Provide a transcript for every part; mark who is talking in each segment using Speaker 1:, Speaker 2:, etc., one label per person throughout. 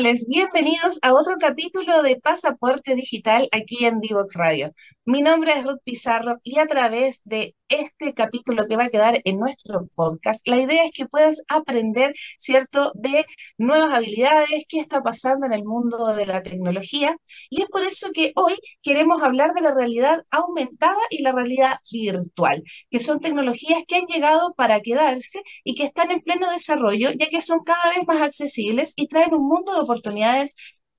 Speaker 1: miércoles, bienvenidos a otro capítulo de Pasaporte Digital aquí en Divox Radio. Mi nombre es Ruth Pizarro y a través de este capítulo que va a quedar en nuestro podcast, la idea es que puedas aprender, ¿cierto?, de nuevas habilidades, qué está pasando en el mundo de la tecnología. Y es por eso que hoy queremos hablar de la realidad aumentada y la realidad virtual, que son tecnologías que han llegado para quedarse y que están en pleno desarrollo, ya que son cada vez más accesibles y traen un mundo de oportunidades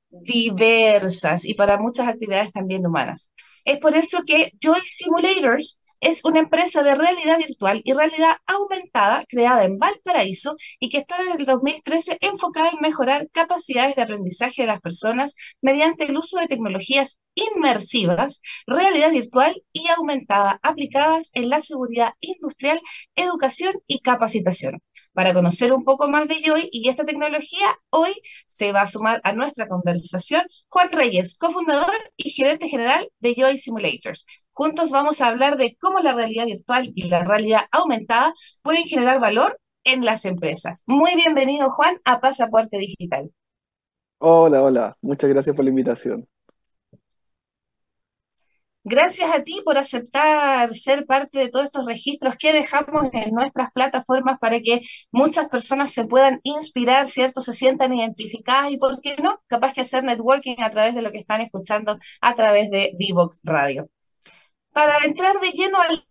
Speaker 1: diversas y para muchas actividades también humanas. Es por eso que Joy Simulators es una empresa de realidad virtual y realidad aumentada creada en Valparaíso y que está desde el 2013 enfocada en mejorar capacidades de aprendizaje de las personas mediante el uso de tecnologías inmersivas, realidad virtual y aumentada aplicadas en la seguridad industrial, educación y capacitación. Para conocer un poco más de Joy y esta tecnología, hoy se va a sumar a nuestra conversación Juan Reyes, cofundador y gerente general de Joy Simulators. Juntos vamos a hablar de cómo la realidad virtual y la realidad aumentada pueden generar valor en las empresas. Muy bienvenido, Juan, a Pasaporte Digital.
Speaker 2: Hola, hola. Muchas gracias por la invitación.
Speaker 1: Gracias a ti por aceptar ser parte de todos estos registros que dejamos en nuestras plataformas para que muchas personas se puedan inspirar, ¿cierto? Se sientan identificadas y, ¿por qué no? Capaz que hacer networking a través de lo que están escuchando a través de Divox Radio. Para entrar de lleno al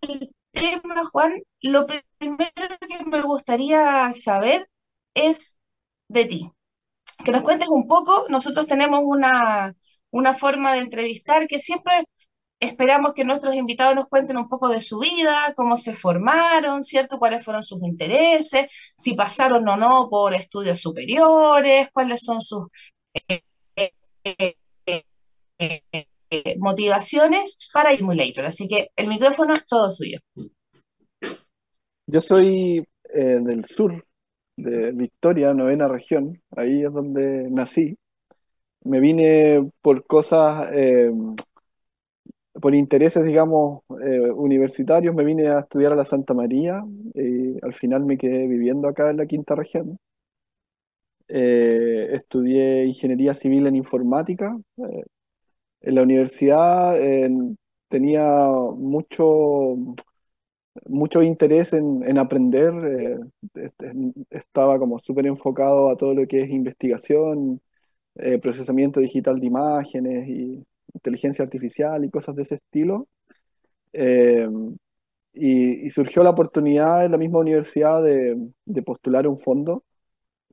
Speaker 1: tema, Juan, lo primero que me gustaría saber es de ti. Que nos cuentes un poco. Nosotros tenemos una, una forma de entrevistar que siempre Esperamos que nuestros invitados nos cuenten un poco de su vida, cómo se formaron, ¿cierto? Cuáles fueron sus intereses, si pasaron o no por estudios superiores, cuáles son sus eh, eh, eh, motivaciones para Simulator. Así que el micrófono es todo suyo.
Speaker 2: Yo soy del sur, de Victoria, novena región, ahí es donde nací. Me vine por cosas por intereses, digamos, eh, universitarios, me vine a estudiar a la Santa María y al final me quedé viviendo acá en la quinta región. Eh, estudié ingeniería civil en informática. Eh, en la universidad tenía mucho, mucho interés en, aprender. Este, estaba como súper enfocado a todo lo que es investigación, procesamiento digital de imágenes y inteligencia artificial y cosas de ese estilo. Eh, y, surgió la oportunidad en la misma universidad de, postular un fondo.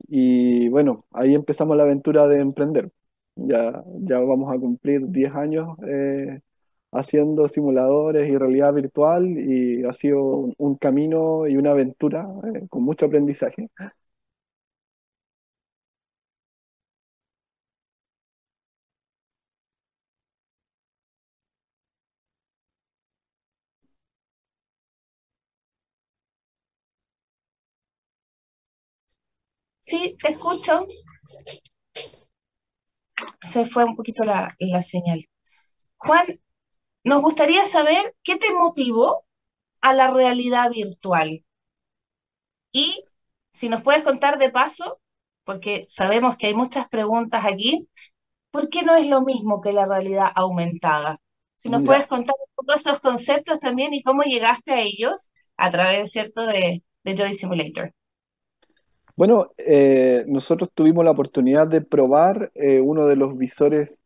Speaker 2: Y bueno, ahí empezamos la aventura de emprender. Ya, ya vamos a cumplir 10 años eh, haciendo simuladores y realidad virtual y ha sido un, camino y una aventura eh, con mucho aprendizaje.
Speaker 1: Sí, te escucho. Se fue un poquito la, señal. Juan, nos gustaría saber qué te motivó a la realidad virtual. Y si nos puedes contar de paso, porque sabemos que hay muchas preguntas aquí, ¿por qué no es lo mismo que la realidad aumentada? Si nos puedes contar un poco esos conceptos también y cómo llegaste a ellos a través, ¿cierto?, de, de Joy Simulator.
Speaker 2: Bueno, eh, nosotros tuvimos la oportunidad de probar eh, uno de los visores,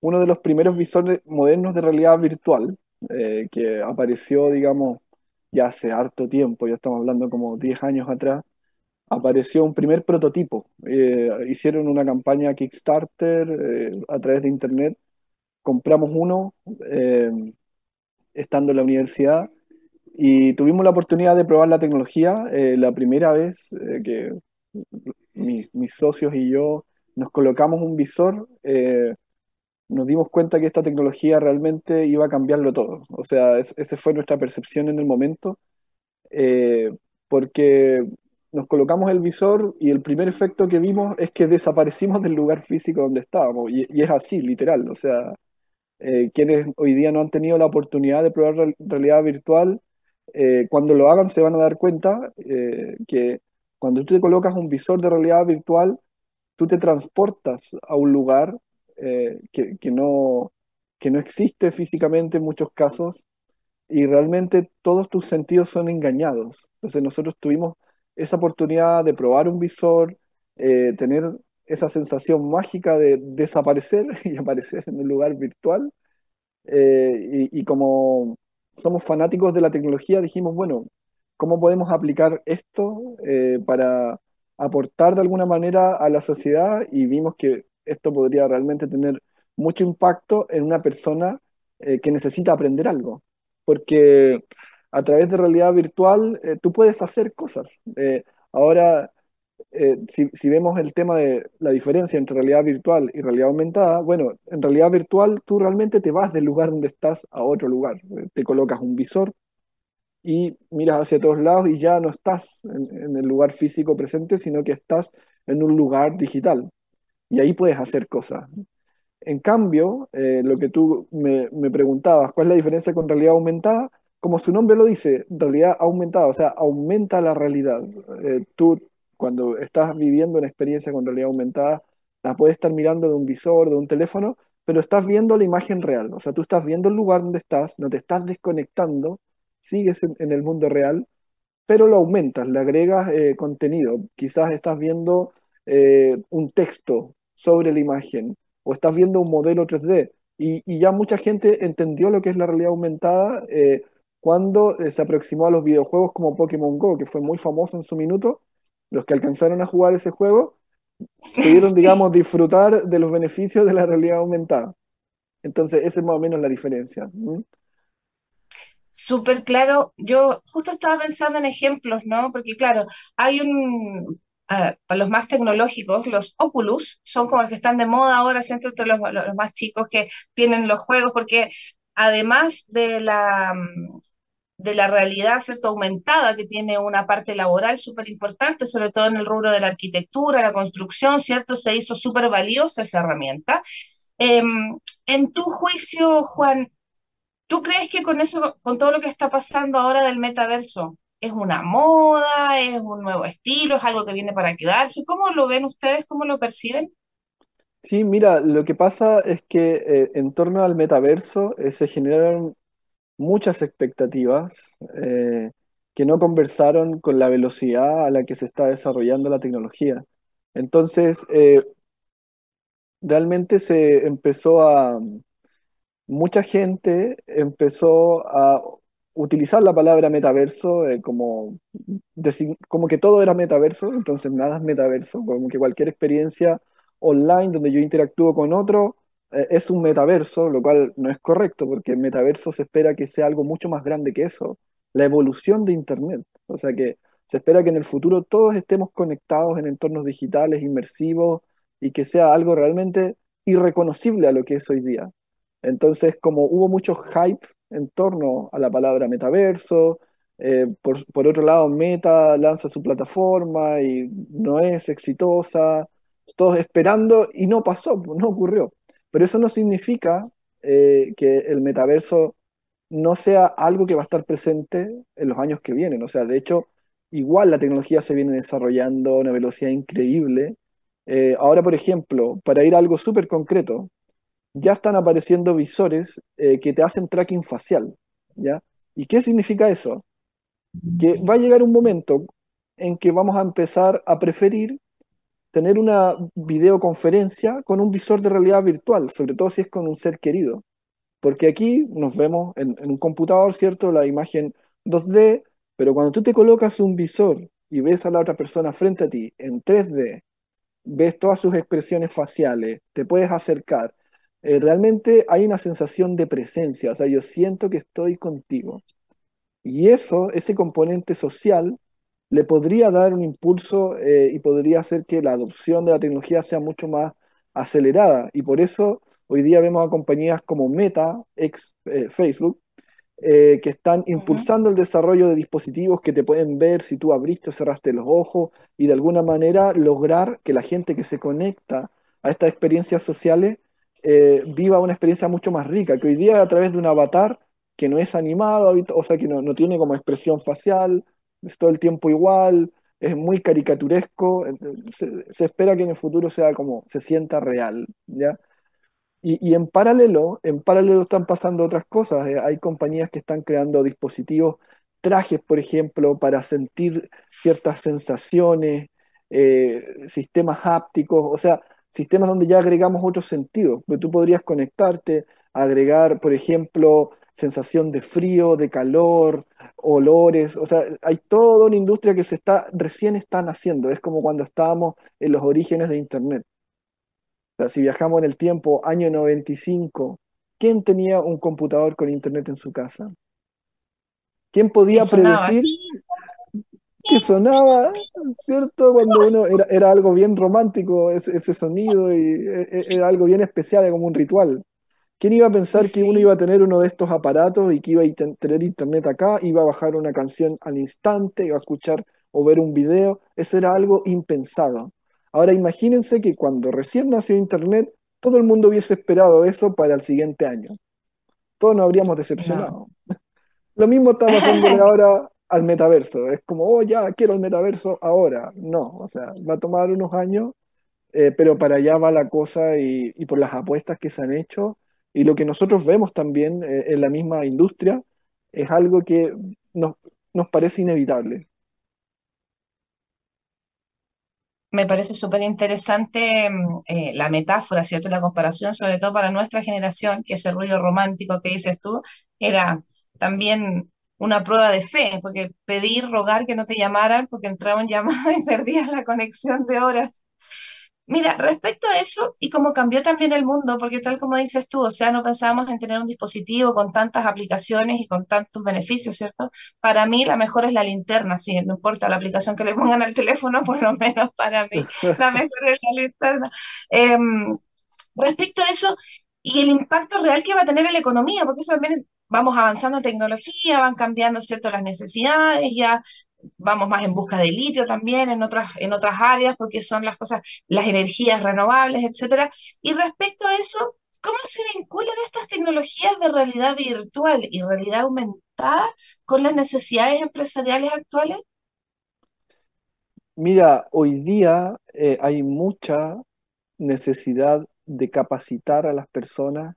Speaker 2: uno de los primeros visores modernos de realidad virtual, eh, que apareció, digamos, ya hace harto tiempo, ya estamos hablando como 10 años atrás, apareció un primer prototipo. hicieron una campaña Kickstarter a través de Internet, compramos uno estando en la universidad y tuvimos la oportunidad de probar la tecnología la primera vez que mis socios y yo nos colocamos un visor, eh, nos dimos cuenta que esta tecnología realmente iba a cambiarlo todo. O sea, esa fue nuestra percepción en el momento, eh, porque nos colocamos el visor y el primer efecto que vimos es que desaparecimos del lugar físico donde estábamos. Y, es así, literal. O sea, eh, quienes hoy día no han tenido la oportunidad de probar realidad virtual, cuando lo hagan se van a dar cuenta que cuando tú te colocas un visor de realidad virtual, tú te transportas a un lugar que, que, no, que no existe físicamente en muchos casos y realmente todos tus sentidos son engañados. Entonces nosotros tuvimos esa oportunidad de probar un visor, eh, tener esa sensación mágica de desaparecer y aparecer en un lugar virtual. Eh, y, como somos fanáticos de la tecnología, dijimos, bueno, ¿cómo podemos aplicar esto eh, para aportar de alguna manera a la sociedad? Y vimos que esto podría realmente tener mucho impacto en una persona que necesita aprender algo. Porque a través de realidad virtual tú puedes hacer cosas. ahora eh, si, vemos el tema de la diferencia entre realidad virtual y realidad aumentada, bueno, en realidad virtual tú realmente te vas del lugar donde estás a otro lugar. Eh, te colocas un visor y miras hacia todos lados y ya no estás en, el lugar físico presente, sino que estás en un lugar digital. Y ahí puedes hacer cosas. En cambio, eh, lo que tú me, me preguntabas, ¿cuál es la diferencia con realidad aumentada? Como su nombre lo dice, realidad aumentada, o sea, aumenta la realidad. tú cuando estás viviendo una experiencia con realidad aumentada, la puedes estar mirando de un visor, de un teléfono, pero estás viendo la imagen real. O sea, tú estás viendo el lugar donde estás, no te estás desconectando, sigues en, el mundo real, pero lo aumentas, le agregas eh, contenido. Quizás estás viendo eh, un texto sobre la imagen o estás viendo un modelo 3D. Y, ya mucha gente entendió lo que es la realidad aumentada eh, cuando se aproximó a los videojuegos como Pokémon Go, que fue muy famoso en su minuto, los que alcanzaron a jugar ese juego pudieron, digamos, disfrutar de los beneficios de la realidad aumentada. Entonces, esa es más o menos la diferencia.
Speaker 1: Súper claro. Yo justo estaba pensando en ejemplos, ¿no? Porque claro, hay un, para los más tecnológicos, los Oculus son como los que están de moda ahora, entre los, los, más chicos que tienen los juegos, porque además de la, de la realidad ¿cierto? aumentada que tiene una parte laboral súper importante, sobre todo en el rubro de la arquitectura, la construcción, ¿cierto? Se hizo súper valiosa esa herramienta. Em, en tu juicio, Juan, ¿tú crees que con eso, con todo lo que está pasando ahora del metaverso, es una moda, es un nuevo estilo, es algo que viene para quedarse? ¿Cómo lo ven ustedes? ¿Cómo lo perciben?
Speaker 2: Sí, mira, lo que pasa es que eh, en torno al metaverso eh, se generaron muchas expectativas eh, que no conversaron con la velocidad a la que se está desarrollando la tecnología. Entonces, realmente se empezó a, mucha gente empezó a utilizar la palabra metaverso eh, como, como que todo era metaverso, entonces nada es metaverso, como que cualquier experiencia online donde yo interactúo con otro eh, es un metaverso, lo cual no es correcto, porque metaverso se espera que sea algo mucho más grande que eso, la evolución de Internet. O sea que se espera que en el futuro todos estemos conectados en entornos digitales, inmersivos, y que sea algo realmente irreconocible a lo que es hoy día. Entonces, como hubo mucho hype en torno a la palabra metaverso, eh, por, otro lado, Meta lanza su plataforma y no es exitosa, todos esperando y no pasó, no ocurrió. Pero eso no significa eh, que el metaverso no sea algo que va a estar presente en los años que vienen. O sea, de hecho, igual la tecnología se viene desarrollando a una velocidad increíble. Eh, ahora, por ejemplo, para ir a algo súper concreto, ya están apareciendo visores eh, que te hacen tracking facial. ¿ya? ¿Y qué significa eso? Que va a llegar un momento en que vamos a empezar a preferir tener una videoconferencia con un visor de realidad virtual, sobre todo si es con un ser querido. Porque aquí nos vemos en, un computador, ¿cierto? La imagen 2D, pero cuando tú te colocas un visor y ves a la otra persona frente a ti en 3D, ves todas sus expresiones faciales, te puedes acercar, eh, realmente hay una sensación de presencia, o sea, yo siento que estoy contigo. Y eso, ese componente social, le podría dar un impulso eh, y podría hacer que la adopción de la tecnología sea mucho más acelerada. Y por eso hoy día vemos a compañías como Meta, ex eh, Facebook, eh, que están impulsando el desarrollo de dispositivos que te pueden ver si tú abriste o cerraste los ojos y de alguna manera lograr que la gente que se conecta a estas experiencias sociales viva una experiencia mucho más rica, que hoy día a través de un avatar que no es animado, o sea, que no, no tiene como expresión facial, es todo el tiempo igual, es muy caricaturesco, se, espera que en el futuro sea como, se sienta real, ¿ya? Y, en paralelo, en paralelo están pasando otras cosas. Eh, hay compañías que están creando dispositivos, trajes, por ejemplo, para sentir ciertas sensaciones, eh, sistemas hápticos, o sea, sistemas donde ya agregamos otros sentidos. Tú podrías conectarte, agregar, por ejemplo, sensación de frío, de calor, olores, o sea, hay toda una industria que se está, recién están haciendo, es como cuando estábamos en los orígenes de Internet. O sea, si viajamos en el tiempo, año 95, ¿quién tenía un computador con Internet en su casa? ¿Quién podía predecir que sonaba, ¿cierto? Cuando uno era, era algo bien romántico ese, ese sonido y e, e, era algo bien especial, como un ritual. ¿Quién iba a pensar que uno iba a tener uno de estos aparatos y que iba a tener internet acá, iba a bajar una canción al instante, iba a escuchar o ver un video? Eso era algo impensado. Ahora imagínense que cuando recién nació internet, todo el mundo hubiese esperado eso para el siguiente año. Todos nos habríamos decepcionado. Lo mismo está pasando ahora al metaverso. Es como, oh, ya quiero el metaverso ahora. No, o sea, va a tomar unos años, eh, pero para allá va la cosa y, por las apuestas que se han hecho y lo que nosotros vemos también eh, en la misma industria es algo que nos, nos parece inevitable.
Speaker 1: Me parece súper interesante mm, eh, la metáfora, ¿cierto? La comparación, sobre todo para nuestra generación, que ese ruido romántico que dices tú, era también una prueba de fe, porque pedir, rogar que no te llamaran, porque entraban llamadas y perdías la conexión de horas. Mira, respecto a eso y cómo cambió también el mundo, porque tal como dices tú, o sea, no pensábamos en tener un dispositivo con tantas aplicaciones y con tantos beneficios, ¿cierto? Para mí la mejor es la linterna, sí, no importa la aplicación que le pongan al teléfono, por lo menos para mí la mejor es la linterna. Em, respecto a eso y el impacto real que va a tener en la economía, porque eso también vamos avanzando en tecnología, van cambiando, ¿cierto?, las necesidades, ya vamos más en busca de litio también en otras, en otras áreas, porque son las cosas, las energías renovables, etcétera. Y respecto a eso, ¿cómo se vinculan estas tecnologías de realidad virtual y realidad aumentada con las necesidades empresariales actuales?
Speaker 2: Mira, hoy día eh, hay mucha necesidad de capacitar a las personas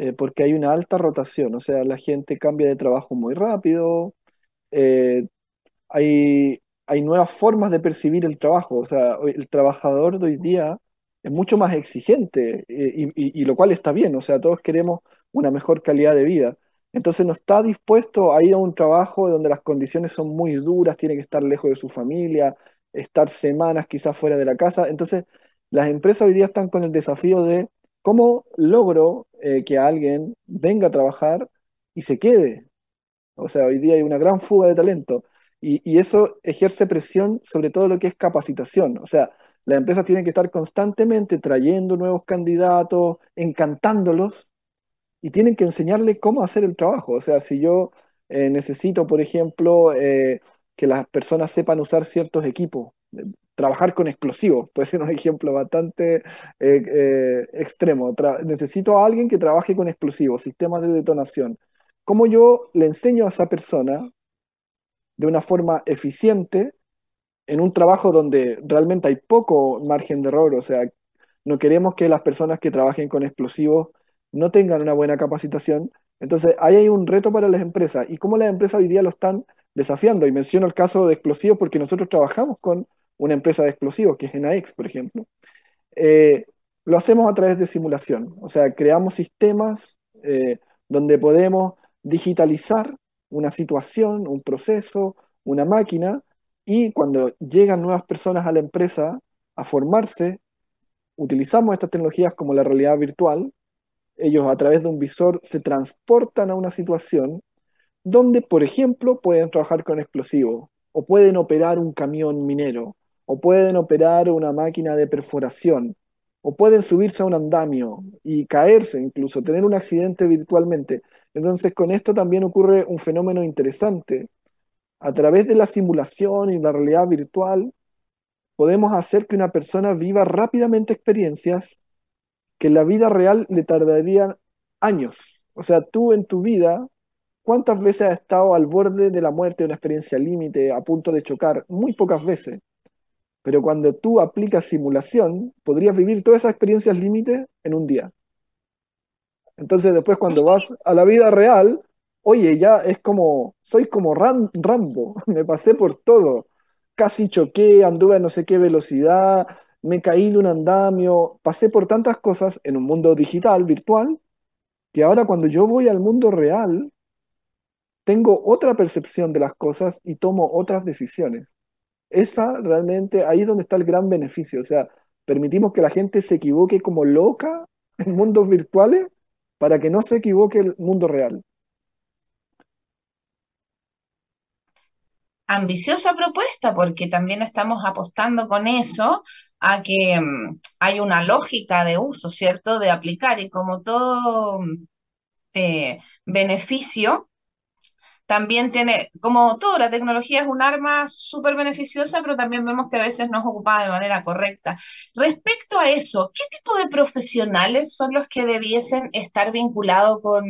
Speaker 2: eh, porque hay una alta rotación, o sea, la gente cambia de trabajo muy rápido, eh, hay, hay nuevas formas de percibir el trabajo. O sea, el trabajador de hoy día es mucho más exigente eh, y, lo cual está bien. O sea, todos queremos una mejor calidad de vida. Entonces no está dispuesto a ir a un trabajo donde las condiciones son muy duras, tiene que estar lejos de su familia, estar semanas quizás fuera de la casa. Entonces las empresas hoy día están con el desafío de cómo logro eh, que alguien venga a trabajar y se quede. O sea, hoy día hay una gran fuga de talento. Y, eso ejerce presión sobre todo lo que es capacitación. O sea, las empresas tienen que estar constantemente trayendo nuevos candidatos, encantándolos, y tienen que enseñarle cómo hacer el trabajo. O sea, si yo eh, necesito, por ejemplo, eh, que las personas sepan usar ciertos equipos, trabajar con explosivos, puede ser un ejemplo bastante extremo. necesito a alguien que trabaje con explosivos, sistemas de detonación. ¿Cómo yo le enseño a esa persona de una forma eficiente en un trabajo donde realmente hay poco margen de error. O sea, no queremos que las personas que trabajen con explosivos no tengan una buena capacitación. Entonces, ahí hay un reto para las empresas. ¿Y cómo las empresas hoy día lo están desafiando? Y menciono el caso de explosivos porque nosotros trabajamos con una empresa de explosivos, que es Enaex, por ejemplo. Eh, lo hacemos a través de simulación. O sea, creamos sistemas eh, donde podemos digitalizar una situación, un proceso, una máquina, y cuando llegan nuevas personas a la empresa a formarse, utilizamos estas tecnologías como la realidad virtual, ellos a través de un visor se transportan a una situación donde, por ejemplo, pueden trabajar con explosivos, o pueden operar un camión minero, o pueden operar una máquina de perforación, o pueden subirse a un andamio y caerse incluso, tener un accidente virtualmente. Entonces con esto también ocurre un fenómeno interesante. A través de la simulación y la realidad virtual, podemos hacer que una persona viva rápidamente experiencias que en la vida real le tardarían años. O sea, tú en tu vida, ¿cuántas veces has estado al borde de la muerte, una experiencia límite, a punto de chocar? Muy pocas veces. Pero cuando tú aplicas simulación, podrías vivir todas esas experiencias límite en un día. Entonces después cuando vas a la vida real, oye, ya es como, soy como Rambo, me pasé por todo. Casi choqué, anduve a no sé qué velocidad, me caí de un andamio, pasé por tantas cosas en un mundo digital, virtual, que ahora cuando yo voy al mundo real, tengo otra percepción de las cosas y tomo otras decisiones. Esa realmente, ahí es donde está el gran beneficio. O sea, permitimos que la gente se equivoque como loca en mundos virtuales para que no se equivoque el mundo real.
Speaker 1: Ambiciosa propuesta, porque también estamos apostando con eso a que mm, hay una lógica de uso, ¿cierto? De aplicar y como todo eh, beneficio, también tiene, como toda la tecnología es un arma súper beneficiosa, pero también vemos que a veces no es ocupada de manera correcta. Respecto a eso, ¿qué tipo de profesionales son los que debiesen estar vinculados con,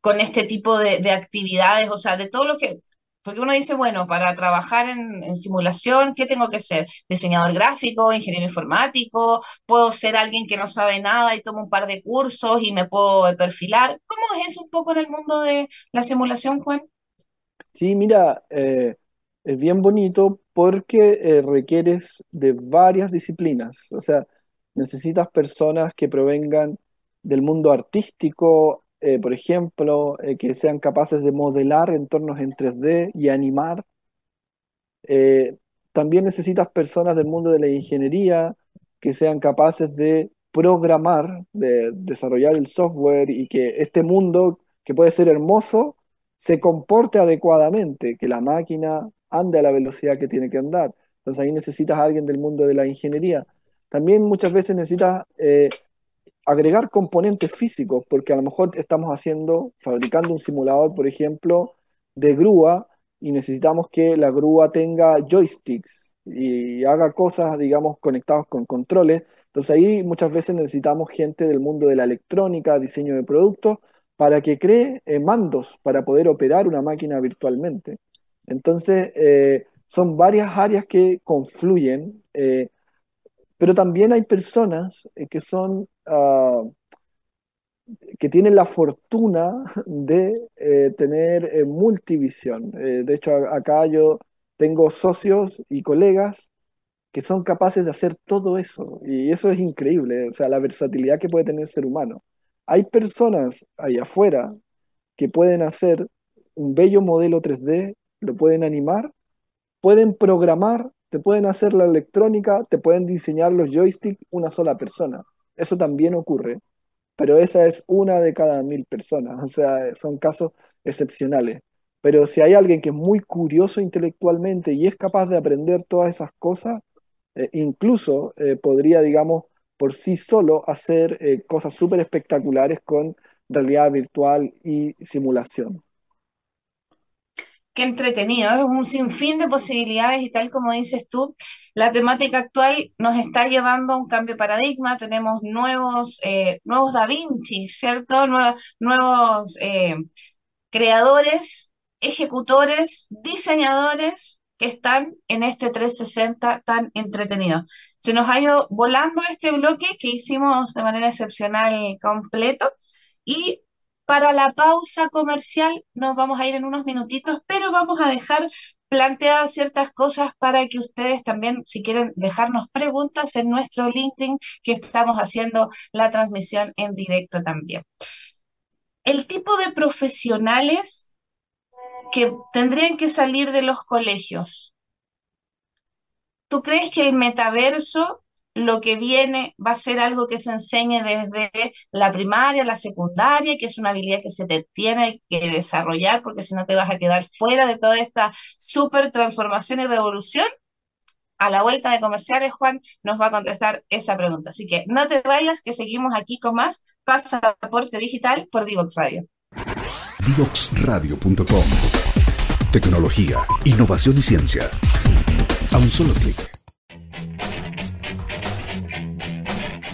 Speaker 1: con este tipo de, de actividades? O sea, de todo lo que, porque uno dice, bueno, para trabajar en, simulación, ¿qué tengo que ser? ¿Diseñador gráfico, ingeniero informático? ¿Puedo ser alguien que no sabe nada y tomo un par de cursos y me puedo perfilar? ¿Cómo es eso un poco en el mundo de la simulación, Juan?
Speaker 2: Sí, mira, eh, es bien bonito porque eh, requieres de varias disciplinas. O sea, necesitas personas que provengan del mundo artístico, eh, por ejemplo, eh, que sean capaces de modelar entornos en 3D y animar. Eh, también necesitas personas del mundo de la ingeniería que sean capaces de programar, de desarrollar el software y que este mundo, que puede ser hermoso, se comporte adecuadamente, que la máquina ande a la velocidad que tiene que andar. Entonces ahí necesitas a alguien del mundo de la ingeniería. También muchas veces necesitas agregar componentes físicos, porque a lo mejor estamos haciendo, fabricando un simulador, por ejemplo, de grúa y necesitamos que la grúa tenga joysticks y haga cosas, digamos, conectadas con controles. Entonces ahí muchas veces necesitamos gente del mundo de la electrónica, diseño de productos, para que cree eh, mandos para poder operar una máquina virtualmente. Entonces, eh, son varias áreas que confluyen. Eh, pero también hay personas que son, ah, que tienen la fortuna de eh, tener eh, multivisión. de hecho, acá yo tengo socios y colegas que son capaces de hacer todo eso. Y eso es increíble, o sea, la versatilidad que puede tener el ser humano. Hay personas ahí afuera que pueden hacer un bello modelo 3D, lo pueden animar, pueden programar te pueden hacer la electrónica, te pueden diseñar los joysticks una sola persona. Eso también ocurre, pero esa es una de cada mil personas, o sea, son casos excepcionales. Pero si hay alguien que es muy curioso intelectualmente y es capaz de aprender todas esas cosas, eh, incluso eh, podría, digamos, por sí solo hacer eh, cosas súper espectaculares con realidad virtual y simulación
Speaker 1: qué entretenido, es un sinfín de posibilidades y tal como dices tú, la temática actual nos está llevando a un cambio de paradigma, tenemos nuevos, eh, nuevos Da Vinci, ¿cierto? nuevos eh, creadores, ejecutores, diseñadores que están en este 360 tan entretenido. Se nos ha ido volando este bloque que hicimos de manera excepcional completo y para la pausa comercial nos vamos a ir en unos minutitos, pero vamos a dejar planteadas ciertas cosas para que ustedes también, si quieren dejarnos preguntas en nuestro LinkedIn, que estamos haciendo la transmisión en directo también. El tipo de profesionales que tendrían que salir de los colegios. ¿Tú crees que el metaverso lo que viene va a ser algo que se enseñe desde la primaria, la secundaria, que es una habilidad que se te tiene que desarrollar porque si no te vas a quedar fuera de toda esta súper transformación y revolución. A la vuelta de comerciales, Juan nos va a contestar esa pregunta. Así que no te vayas, que seguimos aquí con más Pasaporte Digital por Divox Radio.
Speaker 3: Divoxradio.com Tecnología, innovación y ciencia. A un solo clic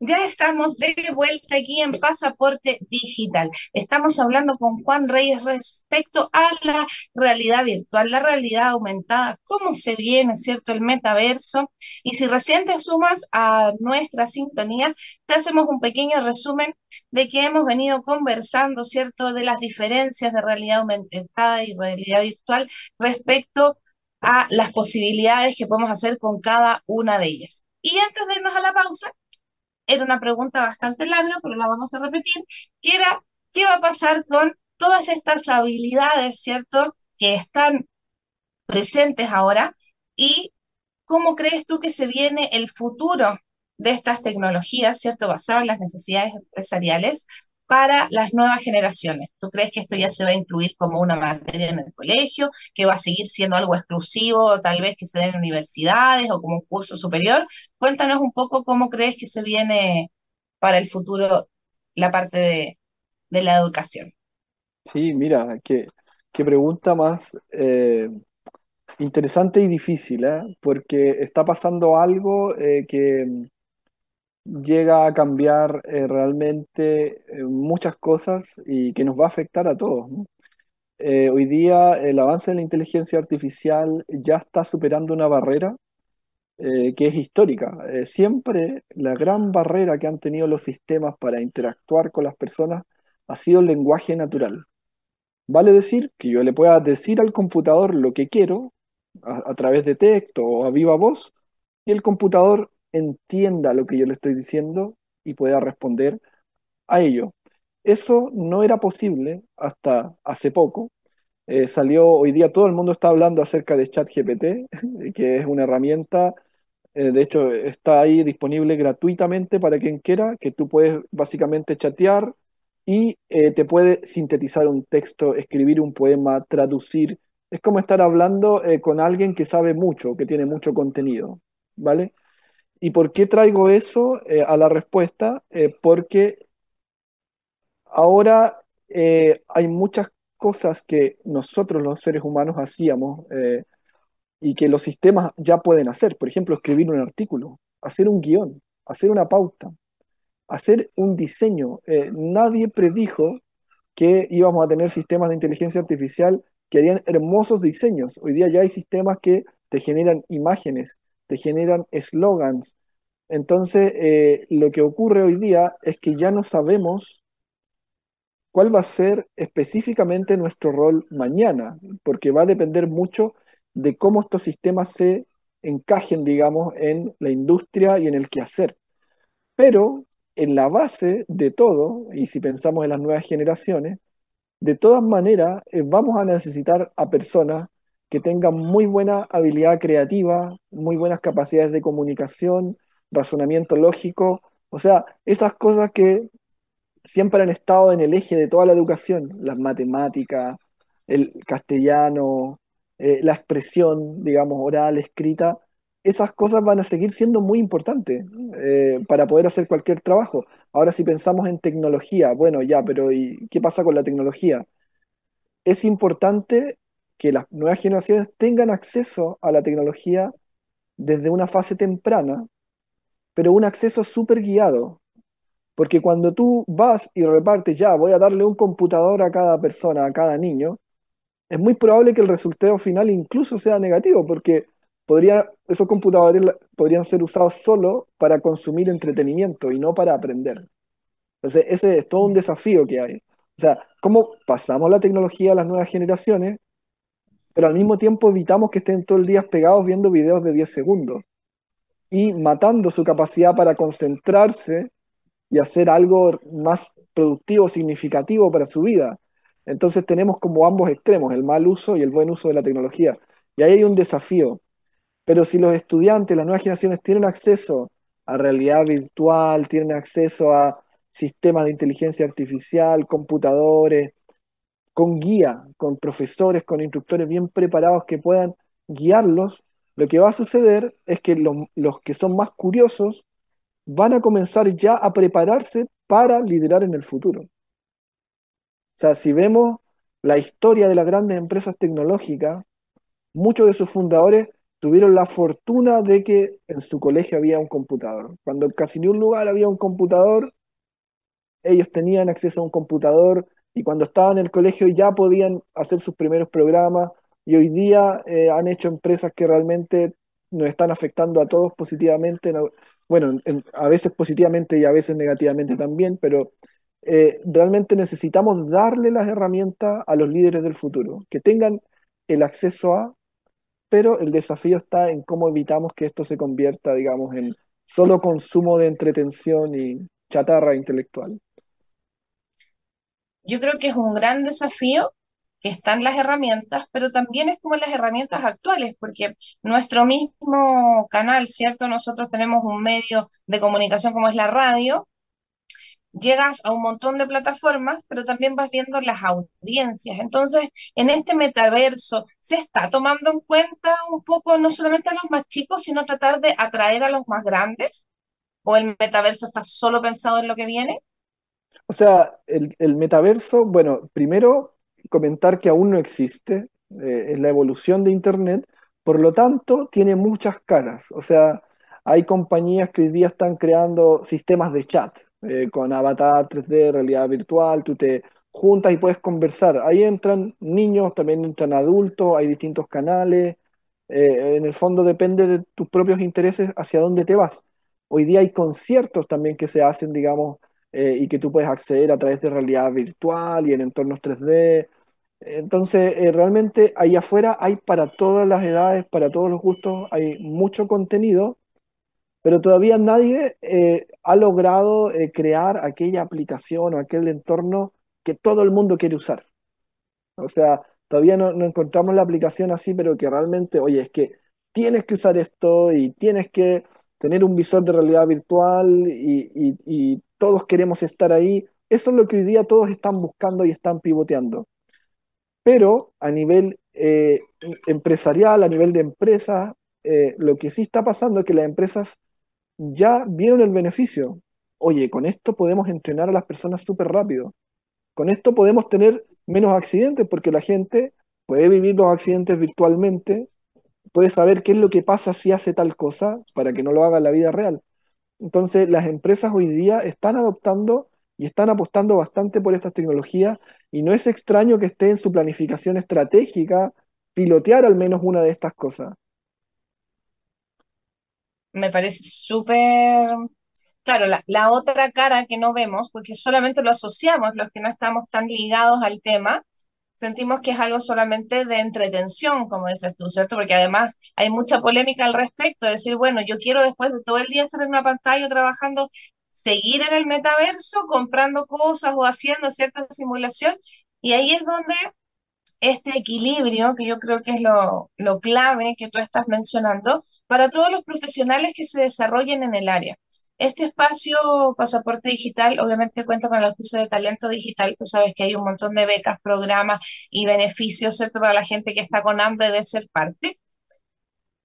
Speaker 1: Ya estamos de vuelta aquí en Pasaporte Digital. Estamos hablando con Juan Reyes respecto a la realidad virtual, la realidad aumentada, cómo se viene, ¿cierto?, el metaverso. Y si recién te sumas a nuestra sintonía, te hacemos un pequeño resumen de que hemos venido conversando, ¿cierto?, de las diferencias de realidad aumentada y realidad virtual respecto a las posibilidades que podemos hacer con cada una de ellas. Y antes de irnos a la pausa, era una pregunta bastante larga, pero la vamos a repetir, que era, ¿qué va a pasar con todas estas habilidades, ¿cierto?, que están presentes ahora y cómo crees tú que se viene el futuro de estas tecnologías, ¿cierto?, basado en las necesidades empresariales para las nuevas generaciones? ¿Tú crees que esto ya se va a incluir como una materia en el colegio, que va a seguir siendo algo exclusivo, tal vez que se dé en universidades o como un curso superior? Cuéntanos un poco cómo crees que se viene para el futuro la parte de, la educación.
Speaker 2: Sí, mira, qué, qué pregunta más eh, interesante y difícil, ¿eh? porque está pasando algo eh, que llega a cambiar eh, realmente eh, muchas cosas y que nos va a afectar a todos. Eh, hoy día el avance de la inteligencia artificial ya está superando una barrera que es histórica. siempre la gran barrera que han tenido los sistemas para interactuar con las personas ha sido el lenguaje natural. Vale decir que yo le pueda decir al computador lo que quiero a través de texto o a viva voz y el computador entienda lo que yo le estoy diciendo y pueda responder a ello. Eso no era posible hasta hace poco. Eh, salió hoy día, todo el mundo está hablando acerca de ChatGPT, que es una herramienta, eh, de hecho está ahí disponible gratuitamente para quien quiera, que tú puedes básicamente chatear y eh, te puede sintetizar un texto, escribir un poema, traducir. Es como estar hablando con alguien que sabe mucho, que tiene mucho contenido, ¿vale? ¿Y por qué traigo eso eh, a la respuesta? Eh, porque ahora eh, hay muchas cosas que nosotros los seres humanos hacíamos y que los sistemas ya pueden hacer. Por ejemplo, escribir un artículo, hacer un guion, hacer una pauta, hacer un diseño. nadie predijo que íbamos a tener sistemas de inteligencia artificial que harían hermosos diseños. Hoy día ya hay sistemas que te generan imágenes, te generan eslogans. Entonces, eh, lo que ocurre hoy día es que ya no sabemos cuál va a ser específicamente nuestro rol mañana, porque va a depender mucho de cómo estos sistemas se encajen, digamos, en la industria y en el quehacer. Pero en la base de todo, y si pensamos en las nuevas generaciones, de todas maneras eh, vamos a necesitar a personas que tengan muy buena habilidad creativa, muy buenas capacidades de comunicación, razonamiento lógico, o sea, esas cosas que siempre han estado en el eje de toda la educación, las matemáticas, el castellano, eh, la expresión, digamos, oral, escrita, esas cosas van a seguir siendo muy importantes eh, para poder hacer cualquier trabajo. Ahora, si pensamos en tecnología, bueno, ya, pero ¿y qué pasa con la tecnología? Es importante que las nuevas generaciones tengan acceso a la tecnología desde una fase temprana, pero un acceso súper guiado. Porque cuando tú vas y repartes, ya, voy a darle un computador a cada persona, a cada niño, es muy probable que el resultado final incluso sea negativo, porque podría, esos computadores podrían ser usados solo para consumir entretenimiento y no para aprender. Entonces, ese es todo un desafío que hay. O sea, ¿cómo pasamos la tecnología a las nuevas generaciones? Pero al mismo tiempo evitamos que estén todo el día pegados viendo videos de 10 segundos y matando su capacidad para concentrarse y hacer algo más productivo, significativo para su vida. Entonces tenemos como ambos extremos, el mal uso y el buen uso de la tecnología. Y ahí hay un desafío. Pero si los estudiantes, las nuevas generaciones tienen acceso a realidad virtual, tienen acceso a sistemas de inteligencia artificial, computadores, con guía, con profesores, con instructores bien preparados que puedan guiarlos, lo que va a suceder es que los, que son más curiosos van a comenzar ya a prepararse para liderar en el futuro. sea, si vemos la historia de las grandes empresas tecnológicas, muchos de sus fundadores tuvieron la fortuna de que en su colegio había un computador. Cuando en casi ni un lugar había un computador, ellos tenían acceso a un computador y cuando estaban en el colegio ya podían hacer sus primeros programas y hoy día eh, han hecho empresas que realmente nos están afectando a todos positivamente, bueno, a veces positivamente y a veces negativamente también, pero eh, realmente necesitamos darle las herramientas a los líderes del futuro, que tengan el acceso a, pero el desafío está en cómo evitamos que esto se convierta, digamos, en solo consumo de entretención y chatarra intelectual.
Speaker 1: Yo creo que es un gran desafío que están las herramientas, pero también es como las herramientas actuales, porque nuestro mismo canal, ¿cierto? Nosotros tenemos un medio de comunicación como es la radio, llegas a un montón de plataformas, pero también vas viendo las audiencias. Entonces, en este metaverso, ¿se está tomando en cuenta un poco no solamente a los más chicos, sino tratar de atraer a los más grandes? ¿O el metaverso está solo pensado en lo que viene?
Speaker 2: O sea, el, metaverso, bueno, primero comentar que aún no existe, eh, es la evolución de Internet, por lo tanto, tiene muchas caras. O sea, hay compañías que hoy día están creando sistemas de chat eh, con avatar 3D, realidad virtual, tú te juntas y puedes conversar. Ahí entran niños, también entran adultos, hay distintos canales. Eh, en el fondo depende de tus propios intereses hacia dónde te vas. Hoy día hay conciertos también que se hacen, digamos, y que tú puedes acceder a través de realidad virtual y en entornos 3D. Entonces, eh, realmente ahí afuera hay para todas las edades, para todos los gustos, hay mucho contenido, pero todavía nadie eh, ha logrado eh, crear aquella aplicación o aquel entorno que todo el mundo quiere usar. O sea, todavía no, encontramos la aplicación así, pero que realmente, oye, es que tienes que usar esto y tienes que tener un visor de realidad virtual y todos queremos estar ahí. Eso es lo que hoy día todos están buscando y están pivoteando pero a nivel eh, empresarial, a nivel de empresas, eh, lo que sí está pasando es que las empresas ya vieron el beneficio. Oye, con esto podemos entrenar a las personas súper rápido. Con esto podemos tener menos accidentes porque la gente puede vivir los accidentes virtualmente, puede saber qué es lo que pasa si hace tal cosa para que no lo haga en la vida real. Entonces, las empresas hoy día están adoptando y están apostando bastante por estas tecnologías y no es extraño que esté en su planificación estratégica pilotear al menos una de estas cosas.
Speaker 1: Me parece súper... Claro, la, la, otra cara que no vemos, porque solamente lo asociamos los que no estamos tan ligados al tema, sentimos que es algo solamente de entretención, como dices tú, ¿cierto? Porque además hay mucha polémica al respecto, de decir, bueno, yo quiero después de todo el día estar en una pantalla trabajando seguir en el metaverso comprando cosas o haciendo cierta simulación. Y ahí es donde este equilibrio, que yo creo que es lo, lo clave que tú estás mencionando, para todos los profesionales que se desarrollen en el área. Este espacio Pasaporte Digital obviamente cuenta con el auspicio de talento digital. Tú sabes que hay un montón de becas, programas y beneficios, ¿cierto? Para la gente que está con hambre de ser parte.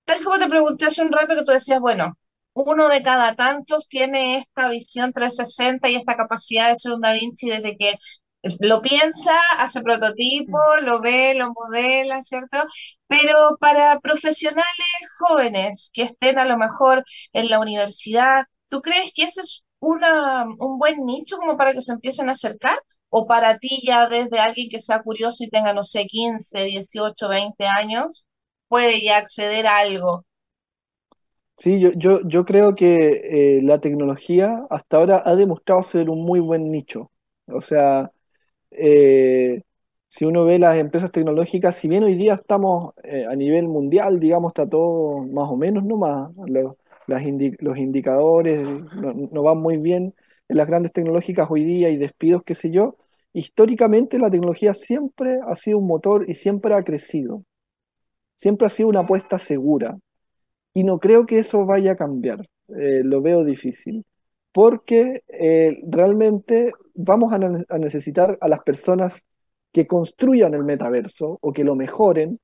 Speaker 1: Tal como te pregunté hace un rato que tú decías, bueno, uno de cada tantos tiene esta visión 360 y esta capacidad de ser un Da Vinci desde que lo piensa, hace prototipo, mm. lo ve, lo modela, ¿cierto? Pero para profesionales jóvenes que estén a lo mejor en la universidad, ¿tú crees que eso es una, un buen nicho como para que se empiecen a acercar? ¿O para ti ya desde alguien que sea curioso y tenga, no sé, 15, 18, 20 años, puede ya acceder a algo?
Speaker 2: Sí, yo, yo, yo creo que eh, la tecnología hasta ahora ha demostrado ser un muy buen nicho. O sea, eh, si uno ve las empresas tecnológicas, si bien hoy día estamos eh, a nivel mundial, digamos, está todo más o menos nomás, los, indicadores no, no, van muy bien en las grandes tecnológicas hoy día y despidos, qué sé yo, históricamente la tecnología siempre ha sido un motor y siempre ha crecido. Siempre ha sido una apuesta segura. Y no creo que eso vaya a cambiar, eh, lo veo difícil, porque eh, realmente vamos a, necesitar a las personas que construyan el metaverso o que lo mejoren,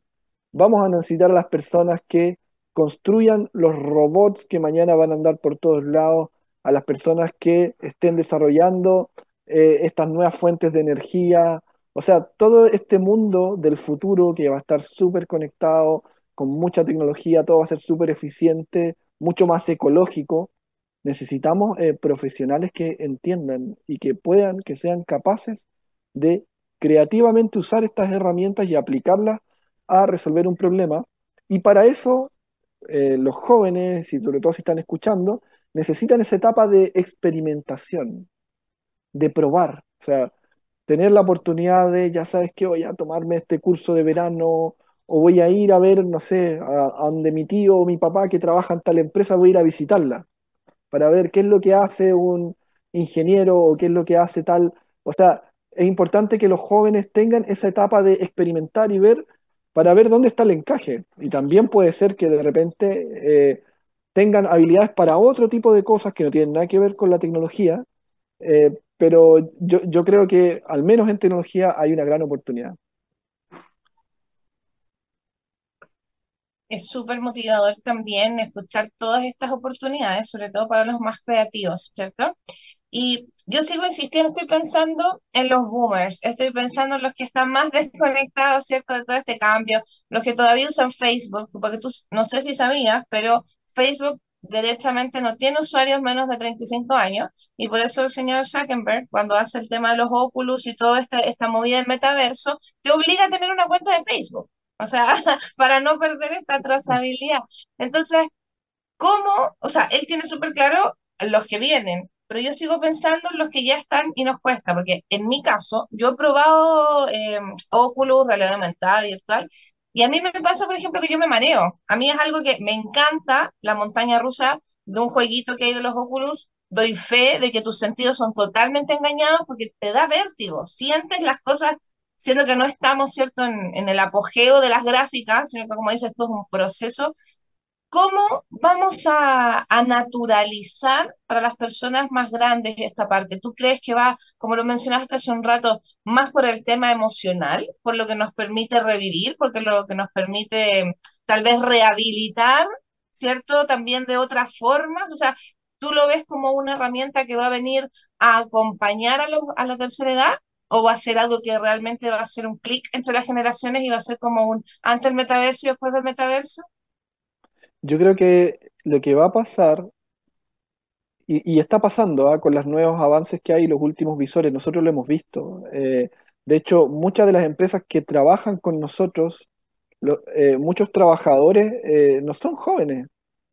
Speaker 2: vamos a necesitar a las personas que construyan los robots que mañana van a andar por todos lados, a las personas que estén desarrollando eh, estas nuevas fuentes de energía, O sea, todo este mundo del futuro que va a estar súper conectado, con mucha tecnología, todo va a ser súper eficiente, mucho más ecológico. Necesitamos eh, profesionales que entiendan y que puedan, que sean capaces de creativamente usar estas herramientas y aplicarlas a resolver un problema. Y para eso, eh, los jóvenes, y sobre todo si están escuchando, necesitan esa etapa de experimentación, de probar. O sea, tener la oportunidad de, ya sabes que voy a tomarme este curso de verano o voy a ir a ver, no sé, a, donde mi tío o mi papá que trabaja en tal empresa, voy a ir a visitarla para ver qué es lo que hace un ingeniero o qué es lo que hace tal. O sea, es importante que los jóvenes tengan esa etapa de experimentar y ver para ver dónde está el encaje. Y también puede ser que de repente eh, tengan habilidades para otro tipo de cosas que no tienen nada que ver con la tecnología, eh, pero yo, yo creo que al menos en tecnología hay una gran oportunidad.
Speaker 1: es súper motivador también escuchar todas estas oportunidades, sobre todo para los más creativos, ¿cierto? Y yo sigo insistiendo, estoy pensando en los boomers, estoy pensando en los que están más desconectados, ¿cierto? De todo este cambio, los que todavía usan Facebook, porque tú no sé si sabías, pero Facebook directamente no tiene usuarios menos de 35 años y por eso el señor Zuckerberg, cuando hace el tema de los Oculus y toda esta, esta movida del metaverso, te obliga a tener una cuenta de Facebook, o sea, para no perder esta trazabilidad. Entonces, ¿cómo? O sea, él tiene súper claro los que vienen, pero yo sigo pensando en los que ya están y nos cuesta, porque en mi caso, yo he probado eh, Oculus, realidad aumentada, virtual, y a mí me pasa, por ejemplo, que yo me mareo. A mí es algo que me encanta, la montaña rusa de un jueguito que hay de los Oculus. Doy fe de que tus sentidos son totalmente engañados porque te da vértigo. Sientes las cosas, siendo que no estamos, ¿cierto?, en, en el apogeo de las gráficas, sino que, como dices, esto es un proceso ¿Cómo vamos a, naturalizar para las personas más grandes esta parte? ¿Tú crees que va, como lo mencionaste hace un rato, más por el tema emocional, por lo que nos permite revivir, porque lo que nos permite tal vez rehabilitar, ¿cierto? También de otras formas. O sea, ¿tú lo ves como una herramienta que va a venir a acompañar a, a la tercera edad? ¿O va a ser algo que realmente va a ser un clic entre las generaciones y va a ser como un antes del metaverso y después del metaverso?
Speaker 2: Yo creo que lo que va a pasar, y, está pasando ¿ah? con los nuevos avances que hay, los últimos visores, nosotros lo hemos visto. Eh, de hecho, muchas de las empresas que trabajan con nosotros, eh, muchos trabajadores eh, no son jóvenes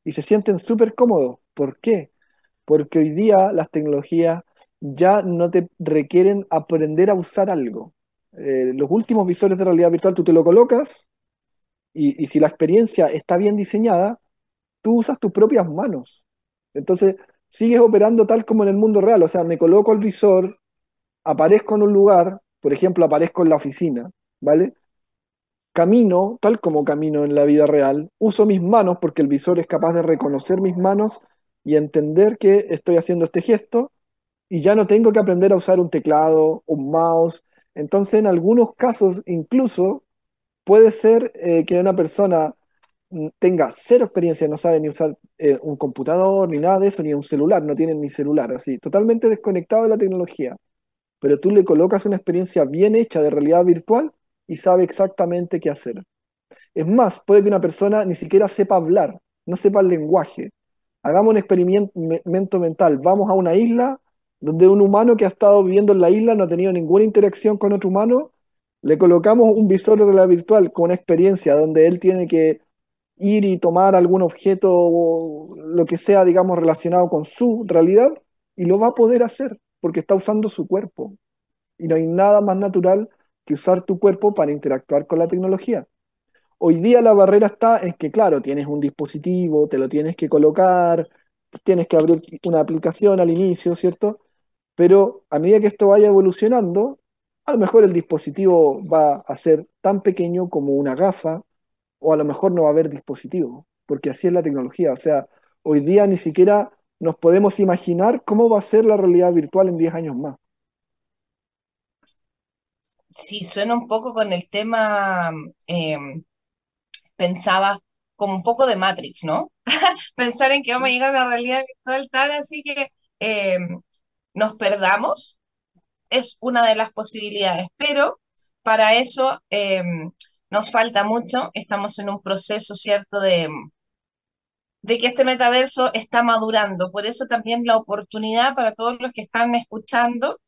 Speaker 2: y se sienten súper cómodos. ¿Por qué? Porque hoy día las tecnologías ya no te requieren aprender a usar algo. los últimos visores de realidad virtual tú te lo colocas y, si la experiencia está bien diseñada, tú usas tus propias manos. Entonces, sigues operando tal como en el mundo real. O sea, me coloco el visor, aparezco en un lugar, por ejemplo, aparezco en la oficina, ¿vale? Camino tal como camino en la vida real, uso mis manos porque el visor es capaz de reconocer mis manos y entender que estoy haciendo este gesto y ya no tengo que aprender a usar un teclado, un mouse. Entonces, en algunos casos, incluso Puede ser eh, que una persona mm, tenga cero experiencia, no sabe ni usar eh, un computador, ni nada de eso, ni un celular, no tiene ni celular, así, totalmente desconectado de la tecnología. Pero tú le colocas una experiencia bien hecha de realidad virtual y sabe exactamente qué hacer. Es más, puede que una persona ni siquiera sepa hablar, no sepa el lenguaje. Hagamos un experimento mental. Vamos a una isla donde un humano que ha estado viviendo en la isla no ha tenido ninguna interacción con otro humano le colocamos un visor de realidad virtual con una experiencia donde él tiene que ir y tomar algún objeto o lo que sea, digamos, relacionado con su realidad y lo va a poder hacer porque está usando su cuerpo. Y no hay nada más natural que usar tu cuerpo para interactuar con la tecnología. Hoy día la barrera está en que, claro, tienes un dispositivo, te lo tienes que colocar, tienes que abrir una aplicación al inicio, ¿cierto? Pero a medida que esto vaya evolucionando, a lo mejor el dispositivo va a ser tan pequeño como una gafa, o a lo mejor no va a haber dispositivo, porque así es la tecnología. O sea, hoy día ni siquiera nos podemos imaginar cómo va a ser la realidad virtual en 10 años más.
Speaker 1: Sí, suena un poco con el tema, em, pensaba como un poco de Matrix, ¿no? Pensar en que vamos a llegar a una realidad virtual tal así que em, nos perdamos es una de las posibilidades, pero para eso em, nos falta mucho, estamos en un proceso, ¿cierto?, de, de que este metaverso está madurando. Por eso también la oportunidad para todos los que están escuchando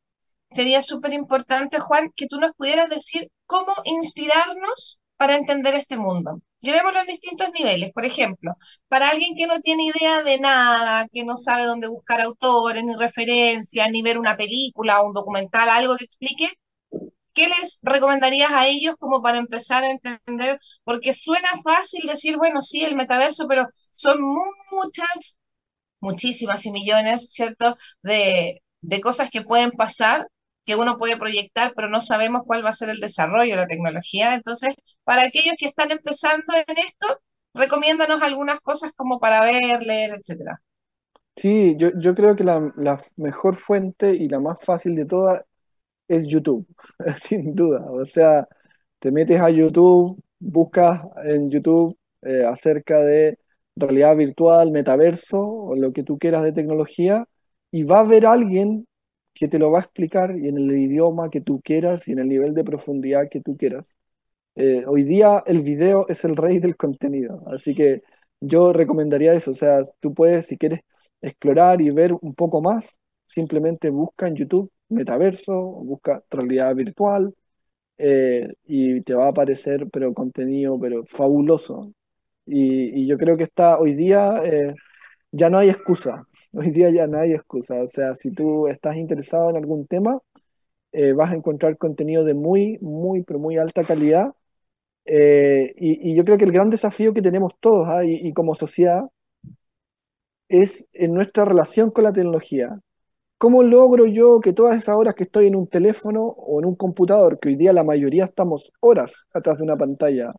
Speaker 1: sería súper importante, Juan, que tú nos pudieras decir cómo inspirarnos para entender este mundo. Llevémoslo en distintos niveles. Por ejemplo, para alguien que no tiene idea de nada, que no sabe dónde buscar autores, ni referencias, ni ver una película un documental, algo que explique, ¿qué les recomendarías a ellos como para empezar a entender? Porque suena fácil decir, bueno, sí, el metaverso, pero son muchas, muchísimas y millones, ¿cierto?, de cosas que pueden pasar que uno puede proyectar, pero no sabemos cuál va a ser el desarrollo de la tecnología. Entonces, para aquellos que están empezando en esto, recomiéndanos algunas cosas como para ver, leer, etcétera.
Speaker 2: Sí, yo, creo que la, la, mejor fuente y la más fácil de todas es YouTube, sin duda. O sea, te metes a YouTube, buscas en YouTube eh, acerca de realidad virtual, metaverso o lo que tú quieras de tecnología y va a haber alguien que te lo va a explicar y en el idioma que tú quieras y en el nivel de profundidad que tú quieras. Eh, hoy día el video es el rey del contenido, así que yo recomendaría eso, o sea, tú puedes, si quieres explorar y ver un poco más, simplemente busca en YouTube metaverso, busca realidad virtual eh, y te va a aparecer, pero contenido, pero fabuloso. Y, yo creo que está hoy día... Eh, ya no hay excusa. Hoy día ya no hay excusa. O sea, si tú estás interesado en algún tema, eh, vas a encontrar contenido de muy, muy, pero muy alta calidad. Eh, y, yo creo que el gran desafío que tenemos todos ¿ah? y, como sociedad es en nuestra relación con la tecnología. ¿Cómo logro yo que todas esas horas que estoy en un teléfono o en un computador, que hoy día la mayoría estamos horas atrás de una pantalla,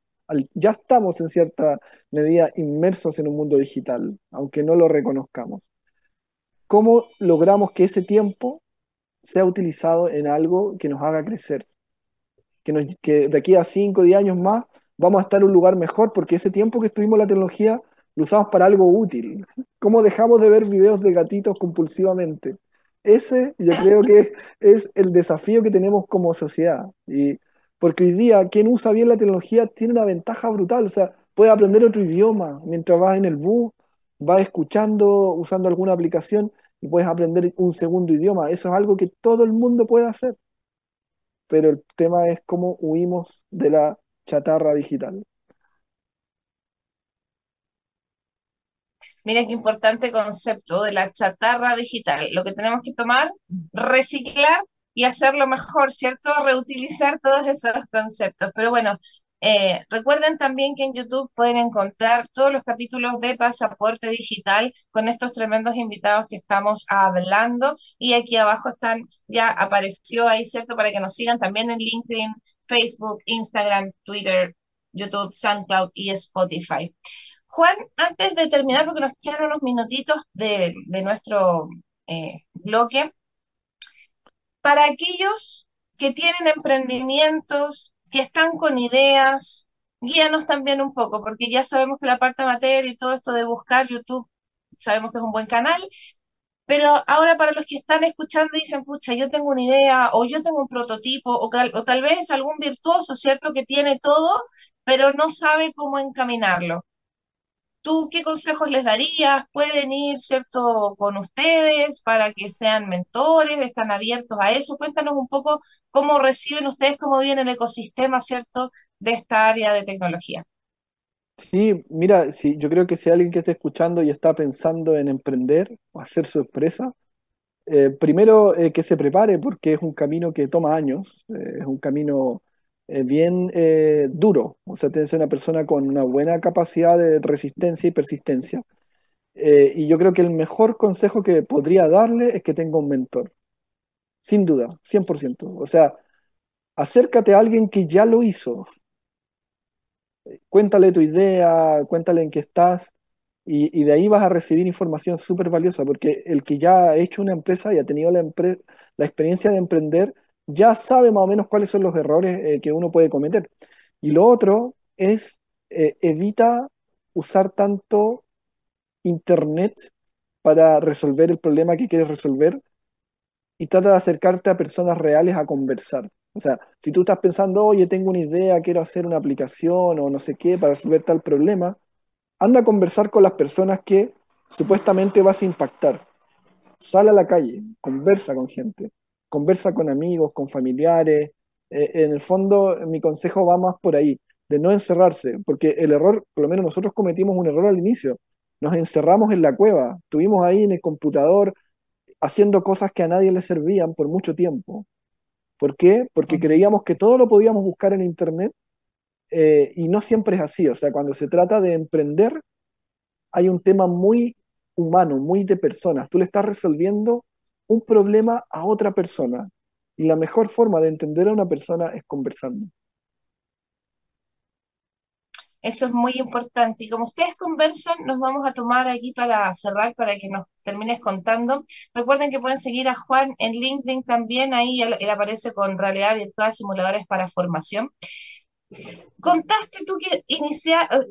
Speaker 2: ya estamos en cierta medida inmersos en un mundo digital, aunque no lo reconozcamos. ¿Cómo logramos que ese tiempo sea utilizado en algo que nos haga crecer? Que, de aquí a 5 o 10 años más vamos a estar en un lugar mejor porque ese tiempo que estuvimos en la tecnología lo usamos para algo útil. ¿Cómo dejamos de ver videos de gatitos compulsivamente? Ese yo creo que es el desafío que tenemos como sociedad. Y porque hoy día quien usa bien la tecnología tiene una ventaja brutal, o sea, puede aprender otro idioma mientras vas en el bus, vas escuchando, usando alguna aplicación y puedes aprender un segundo idioma. Eso es algo que todo el mundo puede hacer. Pero el tema es cómo huimos de la chatarra digital.
Speaker 1: Mira qué importante concepto de la chatarra digital. Lo que tenemos que tomar, reciclar y hacerlo mejor, ¿cierto? Reutilizar todos esos conceptos. Pero bueno, eh, recuerden también que en YouTube pueden encontrar todos los capítulos de Pasaporte Digital con estos tremendos invitados que estamos hablando. Y aquí abajo están, ya apareció ahí, ¿cierto? Para que nos sigan también en LinkedIn, Facebook, Instagram, Twitter, YouTube, SoundCloud y Spotify. Juan, antes de terminar, porque nos quedan unos minutitos de, nuestro eh, bloque, para aquellos que tienen emprendimientos, que están con ideas, guíanos también un poco, porque ya sabemos que la parte amateur y todo esto de buscar YouTube, sabemos que es un buen canal, pero ahora para los que están escuchando dicen, pucha, yo tengo una idea, o yo tengo un prototipo, o, o tal vez algún virtuoso, ¿cierto?, que tiene todo, pero no sabe cómo encaminarlo. ¿Tú qué consejos les darías? ¿Pueden ir, cierto, con ustedes para que sean mentores? ¿Están abiertos a eso? Cuéntanos un poco cómo reciben ustedes, cómo viene el ecosistema, cierto, de esta área de tecnología.
Speaker 2: Sí, mira, sí, yo creo que si alguien que esté escuchando y está pensando en emprender o hacer su empresa, eh, primero eh, que se prepare porque es un camino que toma años, eh, es un camino eh, bien eh, duro, o sea, tiene que ser una persona con una buena capacidad de resistencia y persistencia. Eh, y yo creo que el mejor consejo que podría darle es que tenga un mentor, sin duda, 100%. O sea, acércate a alguien que ya lo hizo. Cuéntale tu idea, cuéntale en qué estás, y, de ahí vas a recibir información súper valiosa, porque el que ya ha hecho una empresa y ha tenido la, la experiencia de emprender, ya sabe más o menos cuáles son los errores eh, que uno puede cometer. Y lo otro es eh, evita usar tanto Internet para resolver el problema que quieres resolver y trata de acercarte a personas reales a conversar. O sea, si tú estás pensando, oye, tengo una idea, quiero hacer una aplicación o no sé qué para resolver tal problema, anda a conversar con las personas que supuestamente vas a impactar. Sal a la calle, conversa con gente, conversa con amigos, con familiares. Eh, en el fondo, mi consejo va más por ahí, de no encerrarse, porque el error, por lo menos nosotros cometimos un error al inicio. Nos encerramos en la cueva, estuvimos ahí en el computador haciendo cosas que a nadie le servían por mucho tiempo. ¿Por qué? Porque creíamos que todo lo podíamos buscar en Internet eh, y no siempre es así. O sea, cuando se trata de emprender, hay un tema muy humano, muy de personas. Tú le estás resolviendo un problema a otra persona y la mejor forma de entender a una persona es conversando.
Speaker 1: Eso es muy importante. Y como ustedes conversan, nos vamos a tomar aquí para cerrar, para que nos termines contando. Recuerden que pueden seguir a Juan en LinkedIn también, ahí él, aparece con realidad virtual, simuladores para formación. Contaste tú que eh,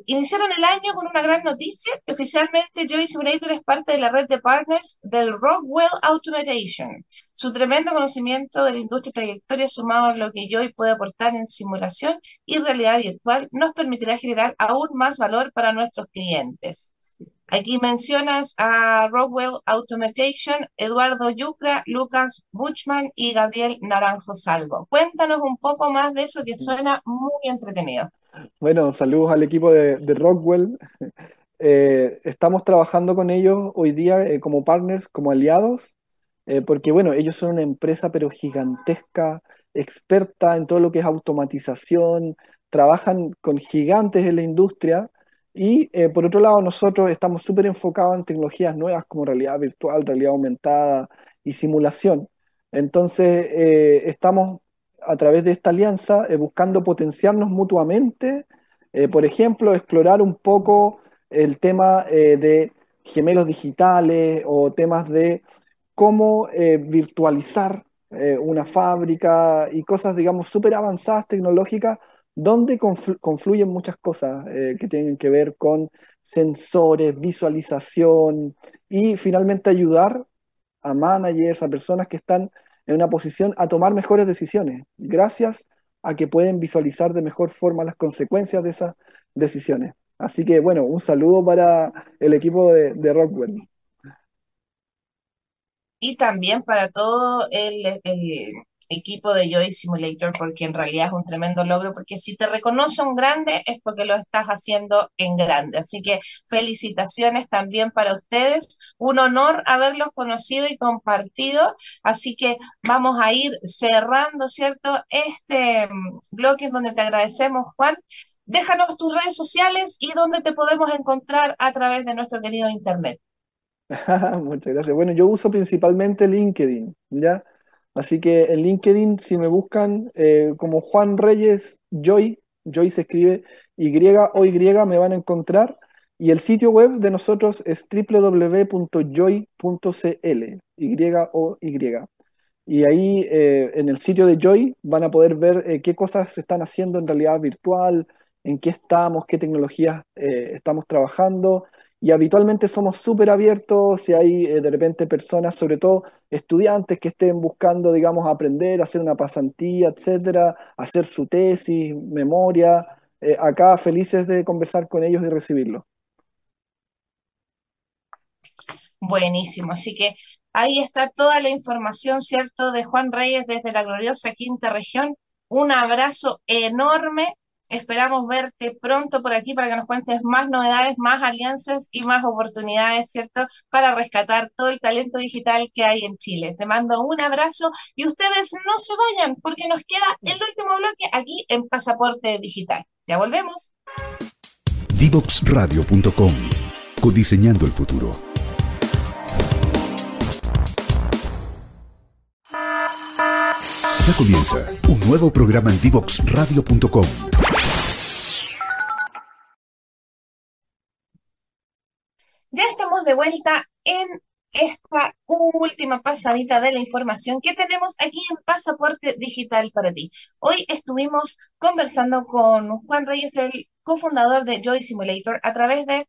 Speaker 1: iniciaron el año con una gran noticia, que oficialmente Joy Simulator es parte de la red de partners del Rockwell Automation. Su tremendo conocimiento de la industria y trayectoria sumado a lo que Joy puede aportar en simulación y realidad virtual nos permitirá generar aún más valor para nuestros clientes. Aquí mencionas a Rockwell Automation, Eduardo Yucra, Lucas Buchman y Gabriel Naranjo Salvo. Cuéntanos un poco más de eso que suena muy entretenido.
Speaker 2: Bueno, saludos al equipo de, Rockwell. Eh, estamos trabajando con ellos hoy día eh, como partners, como aliados, eh, porque bueno, ellos son una empresa pero gigantesca, experta en todo lo que es automatización, trabajan con gigantes en la industria y eh, por otro lado, nosotros estamos súper enfocados en tecnologías nuevas como realidad virtual, realidad aumentada y simulación. Entonces, eh, estamos a través de esta alianza eh, buscando potenciarnos mutuamente, por ejemplo, explorar un poco el tema de gemelos digitales o temas de cómo virtualizar una fábrica y cosas, digamos, súper avanzadas tecnológicas donde confluyen muchas cosas eh, que tienen que ver con sensores, visualización y finalmente ayudar a managers, a personas que están en una posición a tomar mejores decisiones, gracias a que pueden visualizar de mejor forma las consecuencias de esas decisiones. Así que bueno, un saludo para el equipo de, Rockwell.
Speaker 1: Y también para todo el, el equipo de Joy Simulator porque en realidad es un tremendo logro, porque si te reconoce un grande es porque lo estás haciendo en grande. Así que felicitaciones también para ustedes, un honor haberlos conocido y compartido, así que vamos a ir cerrando, ¿cierto? Este mm, bloque en donde te agradecemos, Juan. Déjanos tus redes sociales y dónde te podemos encontrar a través de nuestro querido Internet.
Speaker 2: Muchas gracias. Bueno, yo uso principalmente LinkedIn, ¿ya? Así que en LinkedIn, si me buscan eh, como Juan Reyes Joy, Joy se escribe Y o Y, me van a encontrar. Y el sitio web de nosotros es www.joy.cl, Y o Y. Y ahí eh, en el sitio de Joy van a poder ver eh, qué cosas se están haciendo en realidad virtual, en qué estamos, qué tecnologías estamos trabajando y habitualmente somos súper abiertos si hay eh, de repente personas, sobre todo estudiantes que estén buscando, digamos, aprender, hacer una pasantía, etcétera, hacer su tesis, memoria. Eh, acá felices de conversar con ellos y recibirlos.
Speaker 1: Buenísimo, así que ahí está toda la información, ¿cierto?, de Juan Reyes desde la gloriosa quinta región. Un abrazo enorme Esperamos verte pronto por aquí para que nos cuentes más novedades, más alianzas y más oportunidades, ¿cierto? Para rescatar todo el talento digital que hay en Chile. Te mando un abrazo y ustedes no se vayan porque nos queda el último bloque aquí en Pasaporte Digital. Ya volvemos.
Speaker 3: Divoxradio.com Codiseñando el futuro. Ya comienza un nuevo programa en Divoxradio.com
Speaker 1: Ya estamos de vuelta en esta última pasadita de la información que tenemos aquí en Pasaporte Digital para ti. Hoy estuvimos conversando con Juan Reyes, el cofundador de Joy Simulator, a través de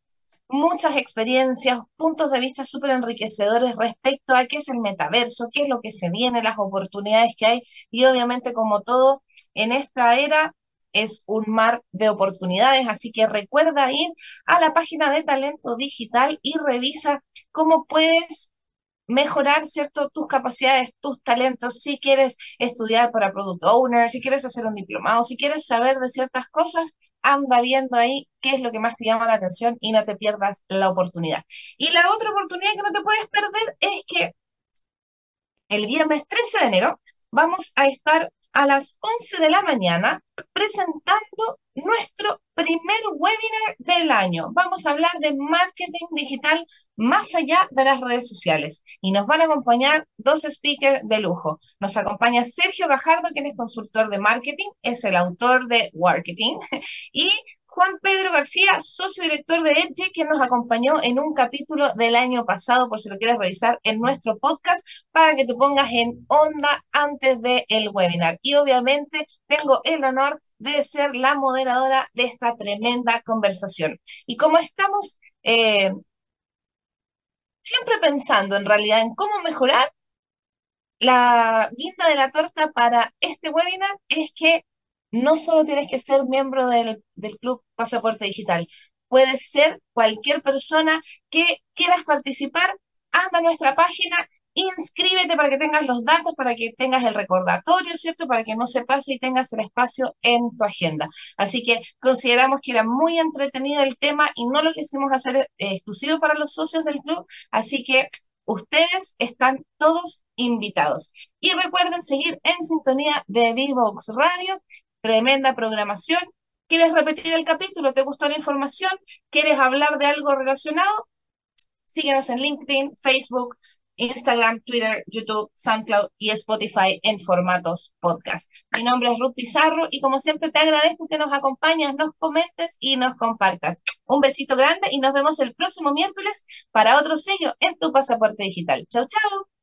Speaker 1: muchas experiencias, puntos de vista súper enriquecedores respecto a qué es el metaverso, qué es lo que se viene, las oportunidades que hay y obviamente como todo en esta era es un mar de oportunidades, así que recuerda ir a la página de Talento Digital y revisa cómo puedes mejorar, ¿cierto?, tus capacidades, tus talentos, si quieres estudiar para Product Owner, si quieres hacer un diplomado, si quieres saber de ciertas cosas, anda viendo ahí qué es lo que más te llama la atención y no te pierdas la oportunidad. Y la otra oportunidad que no te puedes perder es que el viernes 13 de enero vamos a estar a las 11 de la mañana presentando nuestro primer webinar del año. Vamos a hablar de marketing digital más allá de las redes sociales y nos van a acompañar dos speakers de lujo. Nos acompaña Sergio Gajardo, quien es consultor de marketing, es el autor de Marketing, y Juan Pedro García, socio director de Edge, que nos acompañó en un capítulo del año pasado, por si lo quieres revisar en nuestro podcast, para que te pongas en onda antes del el webinar. Y obviamente tengo el honor de ser la moderadora de esta tremenda conversación. Y como estamos eh, siempre pensando en realidad en cómo mejorar, la guinda de la torta para este webinar es que no solo tienes que ser miembro del, Club Pasaporte Digital, puedes ser cualquier persona que quieras participar, anda a nuestra página, inscríbete para que tengas los datos, para que tengas el recordatorio, ¿cierto? Para que no se pase y tengas el espacio en tu agenda. Así que consideramos que era muy entretenido el tema y no lo quisimos hacer eh, exclusivo para los socios del club, así que ustedes están todos invitados. Y recuerden seguir en sintonía de Divox Radio Tremenda programación. ¿Quieres repetir el capítulo? ¿Te gustó la información? ¿Quieres hablar de algo relacionado? Síguenos en LinkedIn, Facebook, Instagram, Twitter, YouTube, SoundCloud y Spotify en formatos podcast. Mi nombre es Ruth Pizarro y como siempre te agradezco que nos acompañes, nos comentes y nos compartas. Un besito grande y nos vemos el próximo miércoles para otro sello en tu pasaporte digital. Chau, chau.